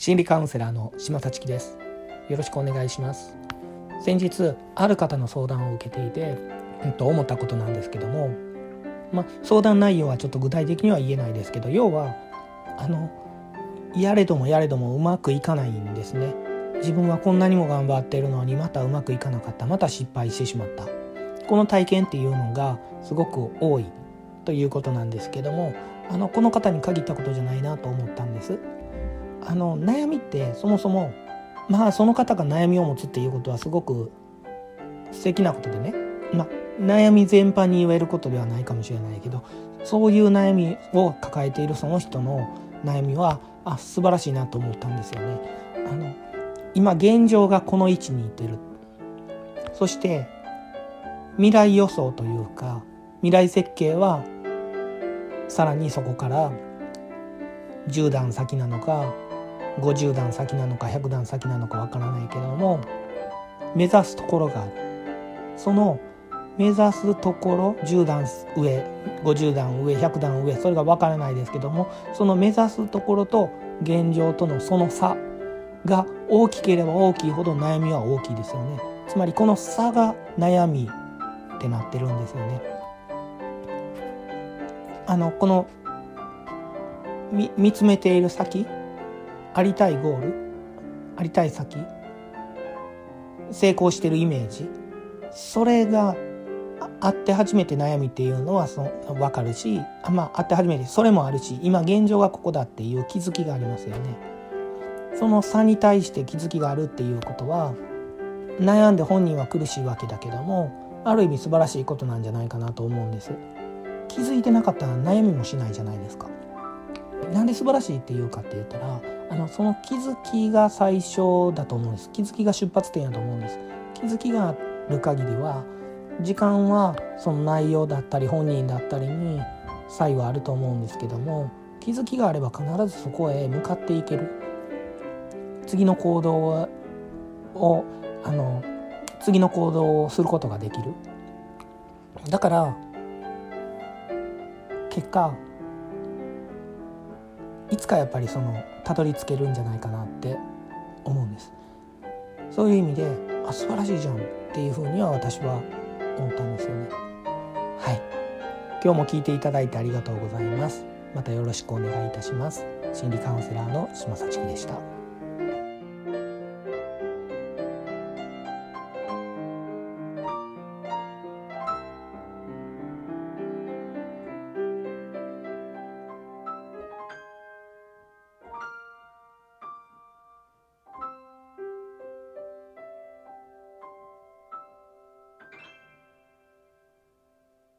心理カウンセラーの島幸樹です。よろしくお願いします。先日ある方の相談を受けていて、うん、と思ったことなんですけどもまあ、相談内容はちょっと具体的には言えないですけど要はあのやれどもやれどもうまくいかないんですね。自分はこんなにも頑張っているのにまたうまくいかなかった。また失敗してしまった。この体験っていうのがすごく多いということなんですけどもあのこの方に限ったことじゃないなと思ったんです。あの悩みってそもそもまあその方が悩みを持つっていうことはすごく素敵なことでね、ま、悩み全般に言えることではないかもしれないけどそういう悩みを抱えているその人の悩みはあ素晴らしいなと思ったんですよね。あの今現状がこの位置にいてるそして未来予想というか未来設計はさらにそこから10段先なのか50段先なのか100段先なのかわからないけども目指すところがある。その目指すところ10段上50段上100段上それがわからないですけどもその目指すところと現状とのその差が大きければ大きいほど悩みは大きいですよね。つまりこの差が悩みってなってるんですよね。あのこの見つめている先ありたいゴールありたい先成功してるイメージそれがあって初めて悩みっていうのはその分かるしあまああって初めてそれもあるし今現状がここだっていう気づきがありますよね。その差に対して気づきがあるっていうことは悩んで本人は苦しいわけだけどもある意味素晴らしいことなんじゃないかなと思うんです。気づいてなかったら悩みもしないじゃないですか。なんで素晴らしいっていうかって言ったらあのその気づきが最初だと思うんです。気づきが出発点だと思うんです。気づきがある限りは時間はその内容だったり本人だったりに差異はあると思うんですけども気づきがあれば必ずそこへ向かっていける。次の行動をあの次の行動をすることができる。だから結果いつかやっぱりそのたどり着けるんじゃないかなって思うんです。そういう意味であ素晴らしいじゃんっていうふうには私は思ったんですよね。はい。今日も聞いていただいてありがとうございます。またよろしくお願いいたします。心理カウンセラーの島幸樹でした。